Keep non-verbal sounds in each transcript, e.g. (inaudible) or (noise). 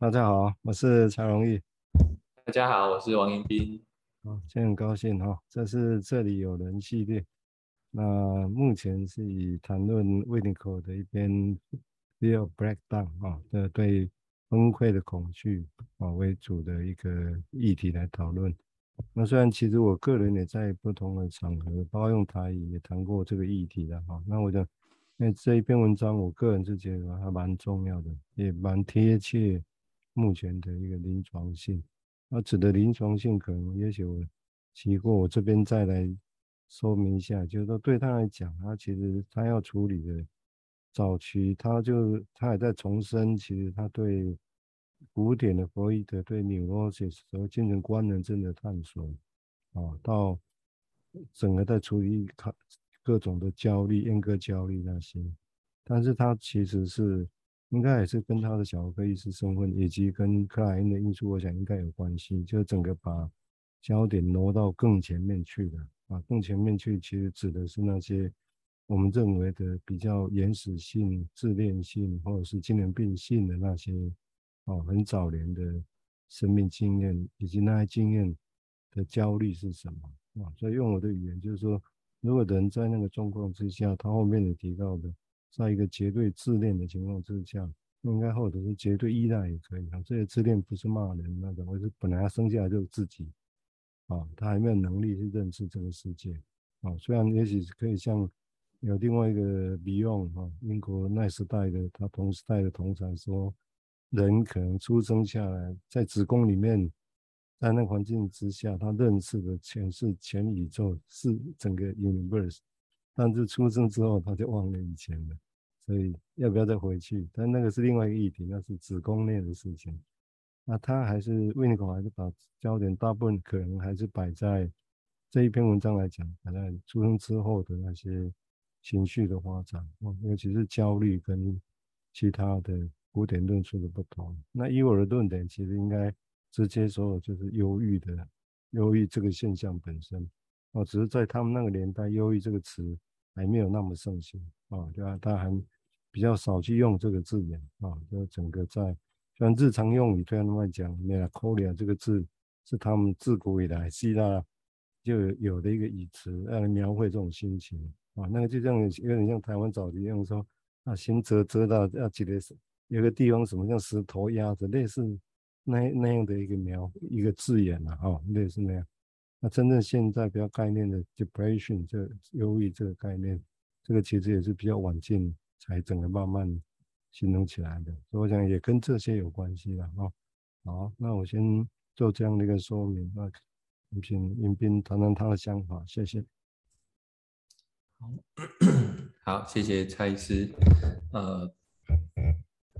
大家好，我是蔡荣义。大家好，我是王迎宾。好，今天很高兴哈，这是这里有人系列。那目前是以谈论维尼口的一篇《of Breakdown》啊的对崩溃的恐惧啊为主的一个议题来讨论。那虽然其实我个人也在不同的场合，包括用台语也谈过这个议题的哈。那我想，因为这一篇文章，我个人是觉得还蛮重要的，也蛮贴切目前的一个临床性。那指的临床性，可能也许我提过，我这边再来。说明一下，就是说对他来讲，他其实他要处理的早期，他就他也在重申，其实他对古典的弗洛伊德对 neurosis 和精神官能症的探索啊，到整个在处理他各种的焦虑、阉割焦虑那些，但是他其实是应该也是跟他的小儿科医师身份以及跟克莱因的因素，我想应该有关系，就整个把焦点挪到更前面去了。啊，更前面去，其实指的是那些我们认为的比较原始性、自恋性，或者是精神病性的那些，哦，很早年的生命经验，以及那些经验的焦虑是什么？啊，所以用我的语言就是说，如果人在那个状况之下，他后面也提到的，在一个绝对自恋的情况之下，应该或者是绝对依赖也可以啊。这些自恋不是骂人那种，而是本来他生下来就是自己。啊，他还没有能力去认识这个世界。啊，虽然也许可以像有另外一个 Beyond，啊，英国那时代的他同时代的同侪说，人可能出生下来在子宫里面，在那环境之下，他认识的全是全宇宙，是整个 universe。但是出生之后他就忘了以前了，所以要不要再回去？但那个是另外一个议题，那是子宫内的事情。那他还是维尼口，还是把焦点大部分可能还是摆在这一篇文章来讲，摆在出生之后的那些情绪的发展，尤其是焦虑跟其他的古典论述的不同。那以我的论点，其实应该直接说就是忧郁的忧郁这个现象本身哦，只是在他们那个年代，忧郁这个词还没有那么盛行啊，对吧？他还比较少去用这个字眼啊，就整个在。像日常用语对他们来讲 m e l a c o l i a 这个字是他们自古以来希腊就有的一个语词，来描绘这种心情啊。那个就像有点像台湾早期用说啊，心则则到要记得有个地方什么像石头压着，类似那那样的一个描一个字眼啊，哦，类似那样。那真正现在比较概念的 depression 这忧郁这个概念，这个其实也是比较晚近才整个慢慢。形容起来的，所以我想也跟这些有关系了啊。好，那我先做这样的一个说明。那请迎宾谈谈他的想法，谢谢。好，(coughs) 好，谢谢蔡医师。呃，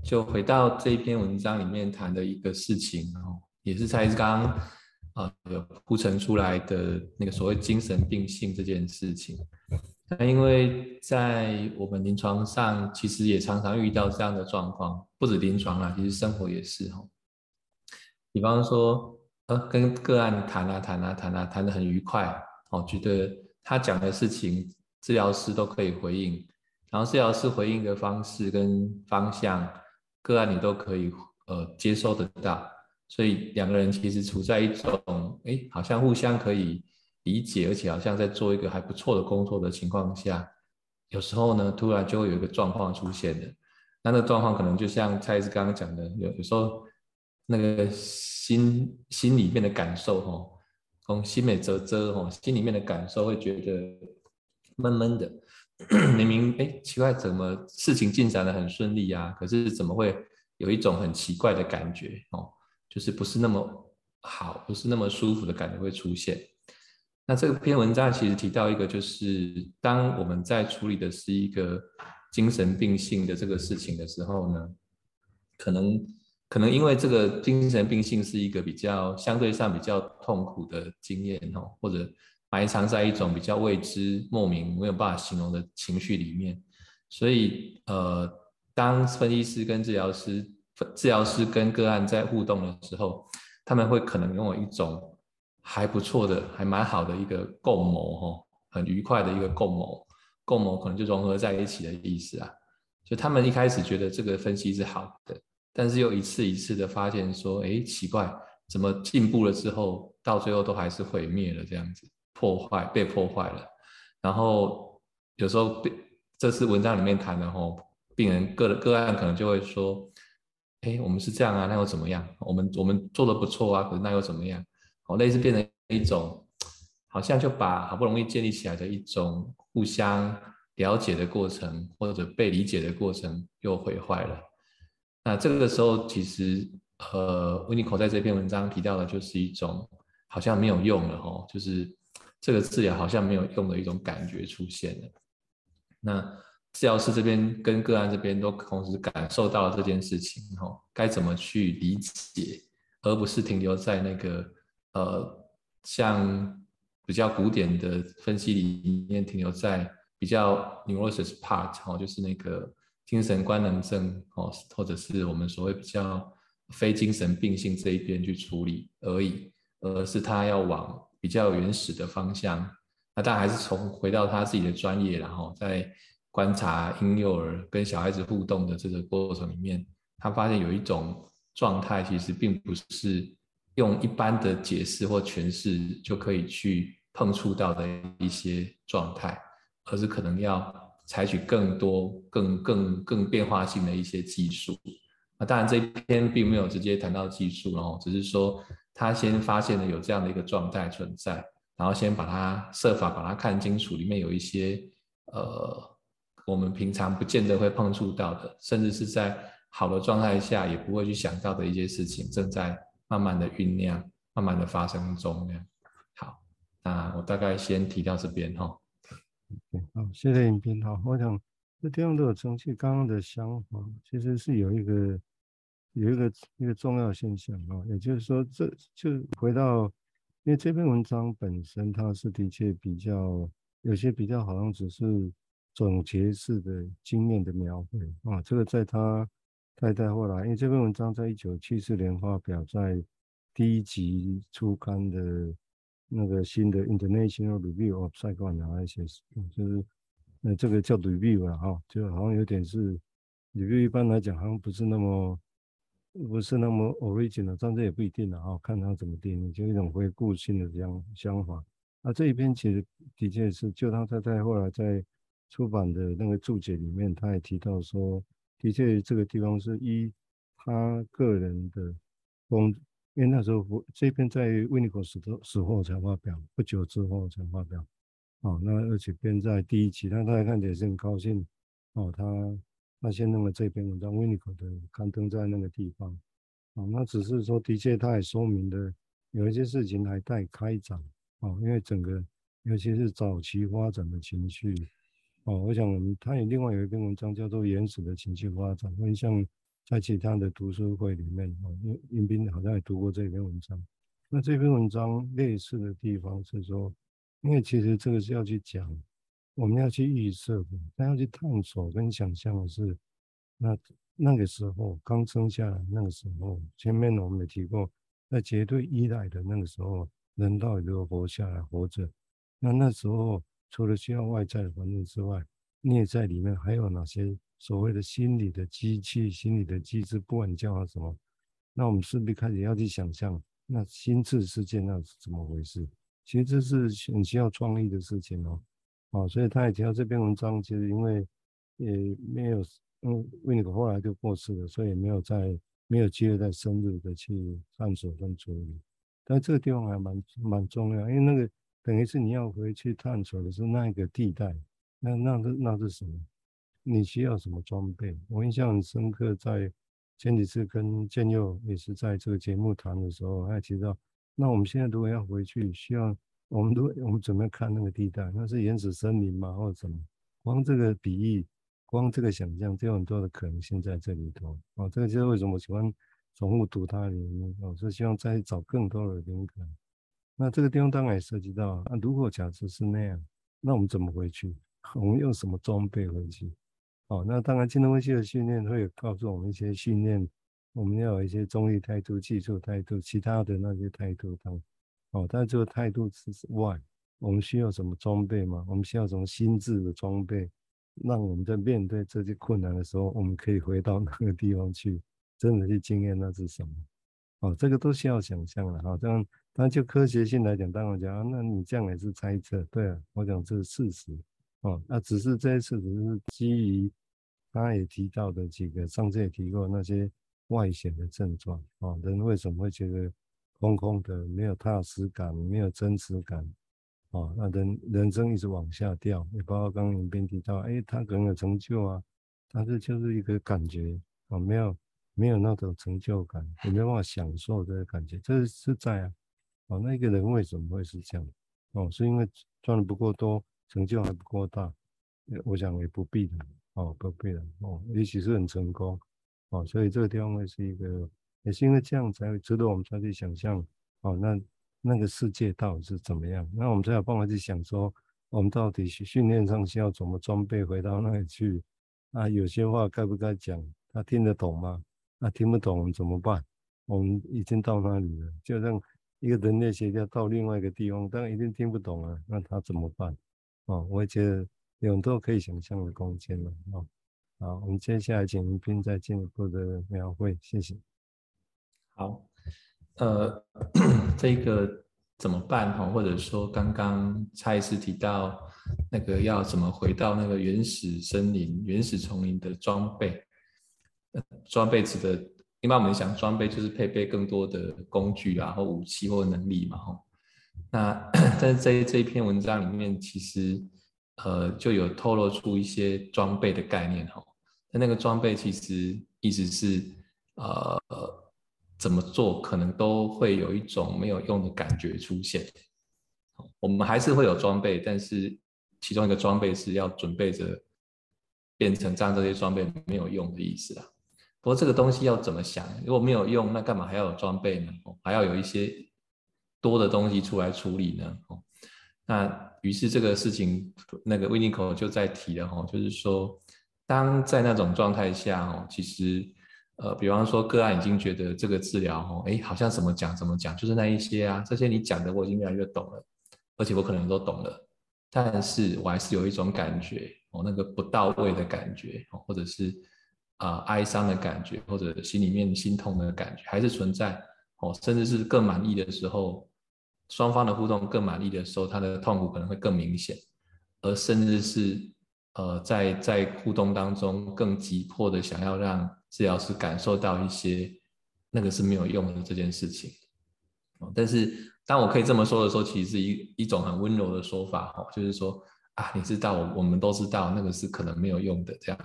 就回到这一篇文章里面谈的一个事情哦，也是蔡医师刚刚啊有铺陈出来的那个所谓精神病性这件事情。那因为在我们临床上，其实也常常遇到这样的状况，不止临床啦，其实生活也是哈。比方说，呃，跟个案谈啊谈啊谈啊，谈得很愉快，哦，觉得他讲的事情，治疗师都可以回应，然后治疗师回应的方式跟方向，个案你都可以呃接收得到，所以两个人其实处在一种，哎，好像互相可以。理解，而且好像在做一个还不错的工作的情况下，有时候呢，突然就会有一个状况出现的。那那个状况可能就像蔡医师刚刚讲的，有有时候那个心心里面的感受，哦，从心美啧啧，哦，心里面的感受会觉得闷闷的。(coughs) 明明哎，奇怪，怎么事情进展得很顺利啊？可是怎么会有一种很奇怪的感觉？哦，就是不是那么好，不是那么舒服的感觉会出现。那这篇文章其实提到一个，就是当我们在处理的是一个精神病性的这个事情的时候呢，可能可能因为这个精神病性是一个比较相对上比较痛苦的经验哦，或者埋藏在一种比较未知、莫名、没有办法形容的情绪里面，所以呃，当分析师跟治疗师、治疗师跟个案在互动的时候，他们会可能拥有一种。还不错的，还蛮好的一个共谋哈，很愉快的一个共谋，共谋可能就融合在一起的意思啊。就他们一开始觉得这个分析是好的，但是又一次一次的发现说，哎，奇怪，怎么进步了之后，到最后都还是毁灭了这样子，破坏被破坏了。然后有时候被这次文章里面谈的吼，病人个个案可能就会说，哎，我们是这样啊，那又怎么样？我们我们做的不错啊，可是那又怎么样？哦，类似变成一种，好像就把好不容易建立起来的一种互相了解的过程，或者被理解的过程又毁坏了。那这个时候，其实呃，维尼口在这篇文章提到的，就是一种好像没有用了哦，就是这个治疗好像没有用的一种感觉出现了。那治疗师这边跟个案这边都同时感受到了这件事情哦，该怎么去理解，而不是停留在那个呃，像比较古典的分析里面停留在比较 neurosis part 哦，就是那个。精神官能症哦，或者是我们所谓比较非精神病性这一边去处理而已，而是他要往比较原始的方向。那当然还是从回到他自己的专业，然后在观察婴幼儿跟小孩子互动的这个过程里面，他发现有一种状态，其实并不是用一般的解释或诠释就可以去碰触到的一些状态，而是可能要。采取更多、更、更、更变化性的一些技术。那当然，这一篇并没有直接谈到技术，然后只是说他先发现了有这样的一个状态存在，然后先把它设法把它看清楚，里面有一些呃我们平常不见得会碰触到的，甚至是在好的状态下也不会去想到的一些事情，正在慢慢的酝酿、慢慢的发生中。好，那我大概先提到这边哈。好，谢谢影片。好，我想这地方都有承继刚刚的想法，其实是有一个有一个一个重要现象啊，也就是说，这就回到，因为这篇文章本身它是的确比较有些比较好像只是总结式的经验的描绘啊，这个在他太太后来，因为这篇文章在一九七四年发表在第一集初刊的。那个新的 International Review of Psychoanalysis，就是那这个叫 review 了哈，就好像有点是 review，一般来讲好像不是那么不是那么 original，但这也不一定了哈，看他怎么定义，就一种回顾性的这样想法。那这一篇其实的确是，就他太太后来在出版的那个注解里面，他也提到说，的确这个地方是依他个人的工。因为那时候我这篇在维尼口死的死后才发表，不久之后才发表。哦，那而且编在第一期，他大家看起来是很高兴。哦，他他先弄了这篇文章，维尼口的刊登在那个地方。哦，那只是说，的确他也说明了有一些事情还待开展。哦，因为整个尤其是早期发展的情绪。哦，我想我们他也另外有一篇文章叫做《原始的情绪发展》，会像。在其他的读书会里面，哦，因因斌好像也读过这篇文章。那这篇文章类似的地方是说，因为其实这个是要去讲，我们要去预设的，但要去探索跟想象的是，那那个时候刚生下来那个时候，前面我们也提过，在绝对依赖的那个时候，人到底如何活下来活着？那那时候除了需要外在的环境之外，内在里面还有哪些？所谓的心理的机器、心理的机制，不管你叫它什么，那我们势必开始要去想象，那心智世界那是怎么回事？其实这是很需要创意的事情哦。好，所以他也提到这篇文章，其实因为也没有，嗯，维尼口后来就过世了，所以没有再没有机会再深入的去探索跟处理。但这个地方还蛮蛮重要，因为那个等于是你要回去探索的是那一个地带，那那是那是什么？你需要什么装备？我印象很深刻，在前几次跟建佑也是在这个节目谈的时候，他提到，那我们现在如果要回去，需要我们都我们准备看那个地带，那是原始森林吗，或者什么？光这个比喻，光这个想象，就有很多的可能性在这里头。哦，这个就是为什么我喜欢重复读它的原因，我是希望再找更多的灵感。那这个地方当然也涉及到，那如果假设是那样，那我们怎么回去？(laughs) 我们用什么装备回去？哦，那当然，精神分析的训练会有告诉我们一些训练，我们要有一些中立态度、技术态度、其他的那些态度等。哦，但这个态度之外，我们需要什么装备吗？我们需要什么心智的装备，让我们在面对这些困难的时候，我们可以回到 (laughs) 那个地方去，真的去经验那是什么？哦，这个都需要想象的哈。这样，但就科学性来讲，当然讲啊，那你这样也是猜测，对啊，我讲这是事实哦。那只是这一次只是基于刚刚也提到的几个，上次也提过那些外显的症状哦。人为什么会觉得空空的，没有踏实感，没有真实感？哦，那人人生一直往下掉，也包括刚刚影片提到，哎，他可能有成就啊，但是就是一个感觉哦，没有。没有那种成就感，也没办法享受这个感觉，这是在啊，哦，那个人为什么会是这样？哦，是因为赚的不够多，成就还不够大，我想也不必的，哦，不必的，哦，也许是很成功，哦，所以这个地方会是一个，也是因为这样才会值得我们再去想象，哦，那那个世界到底是怎么样？那我们才有办法去想说，我们到底训练上需要怎么装备回到那里去？啊，有些话该不该讲？他听得懂吗？那、啊、听不懂我们怎么办？我们已经到那里了，就让一个人类学家到另外一个地方，当然一定听不懂啊，那他怎么办？哦，我也觉得有很多可以想象的空间了。哦，好，我们接下来请云彬再进一步的描绘，谢谢。好，呃，(coughs) 这个怎么办？哈，或者说刚刚蔡医师提到那个要怎么回到那个原始森林、原始丛林的装备。装备指的，一般我们想装备就是配备更多的工具啊，或武器或能力嘛，吼。那 (coughs) 在这这一篇文章里面，其实呃就有透露出一些装备的概念，吼。那那个装备其实意思是呃怎么做可能都会有一种没有用的感觉出现。我们还是会有装备，但是其中一个装备是要准备着变成这样这些装备没有用的意思啦。不过这个东西要怎么想？如果没有用，那干嘛还要有装备呢？还要有一些多的东西出来处理呢？哦，那于是这个事情，那个 Winnicott 就在提了哈，就是说，当在那种状态下哦，其实呃，比方说个案已经觉得这个治疗哦，哎，好像怎么讲怎么讲，就是那一些啊，这些你讲的我已经越来越懂了，而且我可能都懂了，但是我还是有一种感觉哦，那个不到位的感觉，或者是。啊、哀伤的感觉，或者心里面心痛的感觉，还是存在哦。甚至是更满意的时候，双方的互动更满意的时候，他的痛苦可能会更明显，而甚至是呃，在在互动当中更急迫的想要让治疗师感受到一些那个是没有用的这件事情。哦，但是当我可以这么说的时候，其实是一一种很温柔的说法哦，就是说啊，你知道，我我们都知道那个是可能没有用的这样。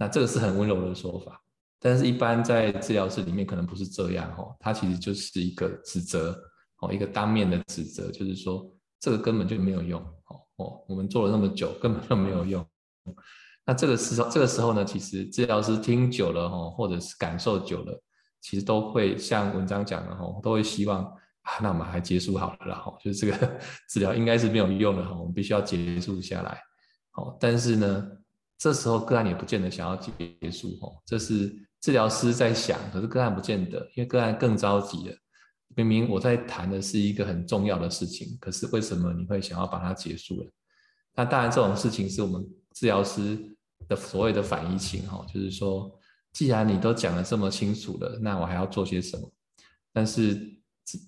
那这个是很温柔的说法，但是一般在治疗室里面可能不是这样哦，它其实就是一个指责哦，一个当面的指责，就是说这个根本就没有用哦哦，我们做了那么久根本就没有用。那这个时候这个时候呢，其实治疗师听久了哦，或者是感受久了，其实都会像文章讲的哦，都会希望啊，那我们还结束好了啦，哦，就是这个 (laughs) 治疗应该是没有用的哈，我们必须要结束下来。好，但是呢。这时候个案也不见得想要结束哦，这是治疗师在想，可是个案不见得，因为个案更着急了。明明我在谈的是一个很重要的事情，可是为什么你会想要把它结束了？那当然，这种事情是我们治疗师的所谓的反移情哈，就是说，既然你都讲得这么清楚了，那我还要做些什么？但是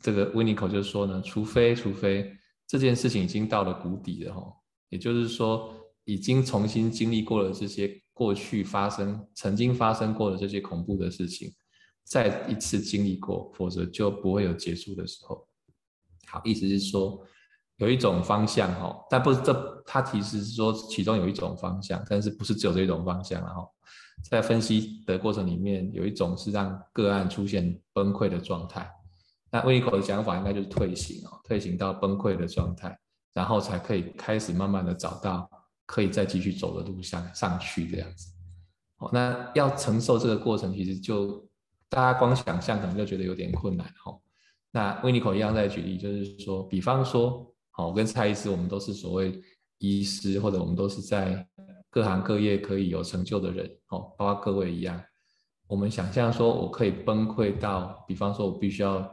这个 Winnicott 就说呢，除非除非这件事情已经到了谷底了哈，也就是说。已经重新经历过了这些过去发生、曾经发生过的这些恐怖的事情，再一次经历过，否则就不会有结束的时候。好，意思是说有一种方向哈，但不是这，他其实是说其中有一种方向，但是不是只有这一种方向了哈。在分析的过程里面，有一种是让个案出现崩溃的状态，那威口的讲法应该就是退行哦，退行到崩溃的状态，然后才可以开始慢慢的找到。可以再继续走的路上上去这样子，好，那要承受这个过程，其实就大家光想象可能就觉得有点困难哈。那威尼口一样在举例，就是说，比方说，好，我跟蔡医师，我们都是所谓医师，或者我们都是在各行各业可以有成就的人，哦，包括各位一样，我们想象说我可以崩溃到，比方说我必须要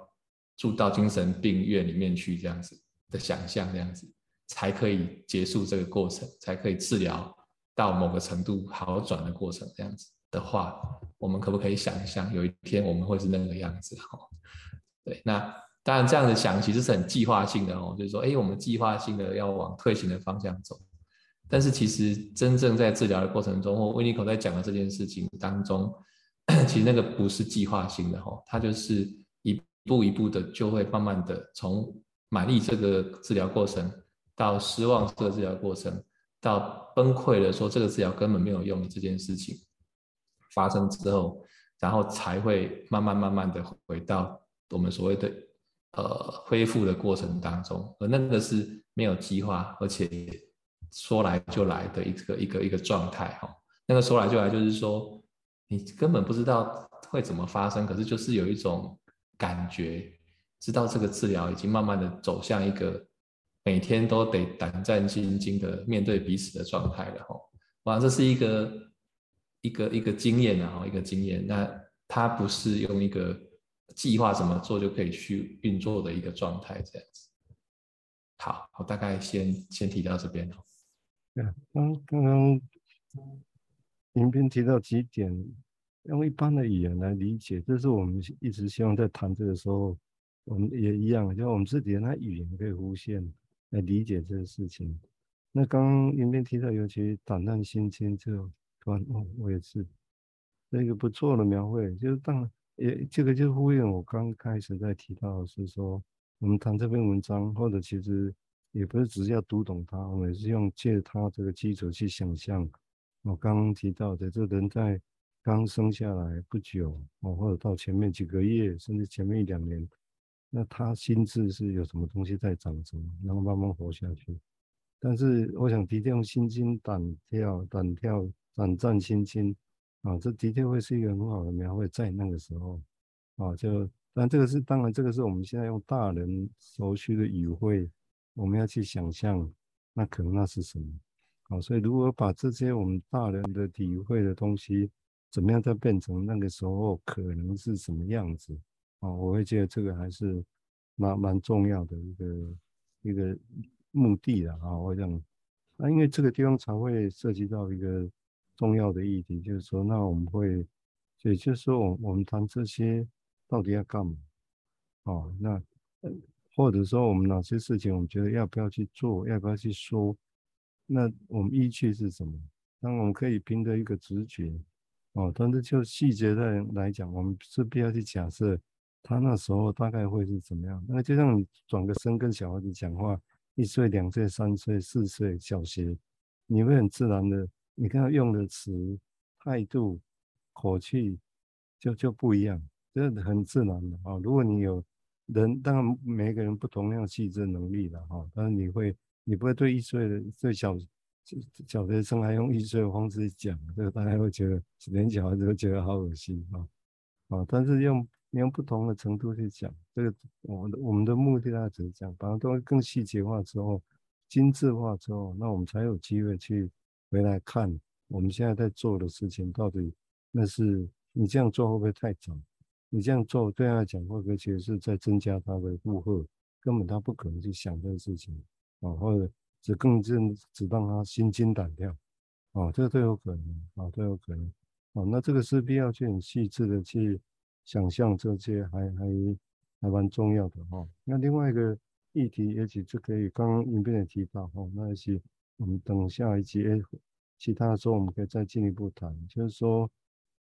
住到精神病院里面去这样子的想象，这样子。才可以结束这个过程，才可以治疗到某个程度好转的过程，这样子。的话，我们可不可以想象有一天我们会是那个样子？哈，(laughs) 对，那当然这样子想其实是很计划性的哦，就是说，哎，我们计划性的要往退行的方向走，但是其实真正在治疗的过程中，或维尼口在讲的这件事情当中，(coughs) 其实那个不是计划性的哈，它就是一步一步的就会慢慢的从满意这个治疗过程，到失望这个治疗过程，到崩溃了说这个治疗根本没有用的这件事情发生之后，然后才会慢慢慢慢的回到我们所谓的呃恢复的过程当中，而那个是没有计划，而且说来就来的一个一个一个状态哈。那个说来就来就是说你根本不知道会怎么发生，可是就是有一种感觉，知道这个治疗已经慢慢的走向一个每天都得胆战心惊的面对彼此的状态了哈。哇，这是一个。一个一个经验啊，一个经验，那它不是用一个计划怎么做就可以去运作的一个状态，这样子。好，我大概先先提到这边哦。刚刚刚影片提到几点，用一般的语言来理解，这是我们一直希望在谈这个时候，我们也一样，就我们自己的那语言可以弧线来理解这个事情。那刚刚影片提到，尤其胆战心惊这。哦，我也是，那个不错的描绘，就是当然也这个就呼应我刚开始在提到是说，我们谈这篇文章，或者其实也不是只是要读懂它，我们是用借它这个基础去想象。我刚刚提到的，这人在刚生下来不久，哦，或者到前面几个月，甚至前面一两年，那他心智是有什么东西在长成，然后慢慢活下去。但是我想的确用心惊胆跳，胆跳。胆战心惊啊，这的确会是一个很好的描绘，在那个时候啊，就但这个是当然，这个是我们现在用大人熟悉的语汇，我们要去想象，那可能那是什么啊？所以如果把这些我们大人的体会的东西，怎么样再变成那个时候可能是什么样子啊？我会觉得这个还是蛮蛮重要的一个一个目的的啊。我想，那因为这个地方才会涉及到一个。重要的议题就是说，那我们会，也就是说，我我们谈这些到底要干嘛？哦，那或者说我们哪些事情，我们觉得要不要去做，要不要去说？那我们依据是什么？那我们可以凭着一个直觉，哦，但是就细节的来讲，我们是不要去假设他那时候大概会是怎么样。那就像你转个身跟小孩子讲话，一岁、两岁、三岁、四岁、小学，你会很自然的。你看他用的词、态度、口气就就不一样，这很自然的啊。如果你有人，当然每个人不同样细致能力的哈，但是你会，你不会对一岁的最小小学生还用一岁的方式讲，这个大家会觉得连小孩子都觉得好恶心啊啊！但是用你用不同的程度去讲，这个我们的我们的目的大概只是讲，把它都更细节化之后、精致化之后，那我们才有机会去。回来看我们现在在做的事情，到底那是你这样做会不会太早？你这样做对他来讲会不会其实是在增加他的负荷？根本他不可能去想这个事情啊，或者只更正只让他心惊胆跳啊，这个都有可能啊，都有可能啊。那这个是必要去很细致的去想象这些还，还还还蛮重要的哈。那另外一个议题，也许就可以刚刚影片也提到哈，那也许。我们等下一节，其他的时候我们可以再进一步谈。就是说，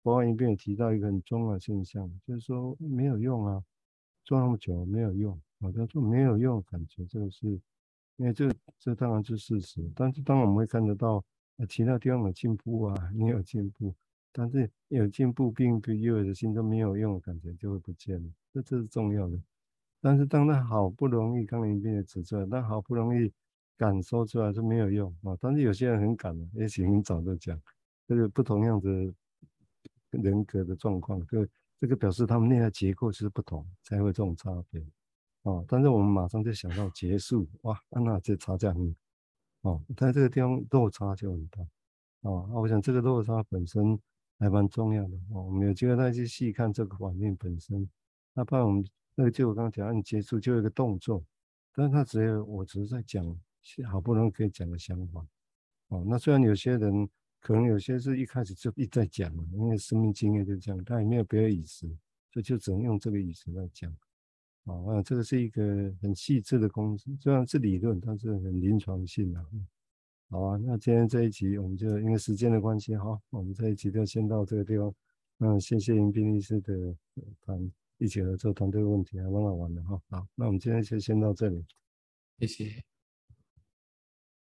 博爱一边也提到一个很重要的现象，就是说没有用啊，做那么久没有用，好像说没有用，感觉这个是，因为这这当然是事实。但是当我们会看得到，其他地方有进步啊，你有进步，但是有进步并不意味着心中没有用的感觉就会不见了，这这是重要的。但是当他好不容易，刚刚一边也指出来，但好不容易。敢说出来是没有用啊，但是有些人很敢的，也许很早就讲，这个不同样子人格的状况，这这个表示他们内在结构是不同，才会这种差别啊。但是我们马上就想到结束，哇，那这差价很哦，但这个地方落差就很大啊。我想这个落差本身还蛮重要的哦，我们有机会再去细看这个环境本身。那不然我们那个就我刚刚讲，你结束就有一个动作，但是他只有我只是在讲。好不容易可以讲个想法，哦，那虽然有些人可能有些是一开始就一直在讲嘛，因为生命经验就这样，他也没有别的语词，所以就只能用这个语词来讲。啊，那这个是一个很细致的公式，虽然是理论，但是很临床性的。好啊，那今天这一集我们就因为时间的关系，哈，我们这一集就先到这个地方。那谢谢迎宾律师的团一起合作团队问题，还蛮好玩的哈。好，那我们今天就先到这里，谢谢。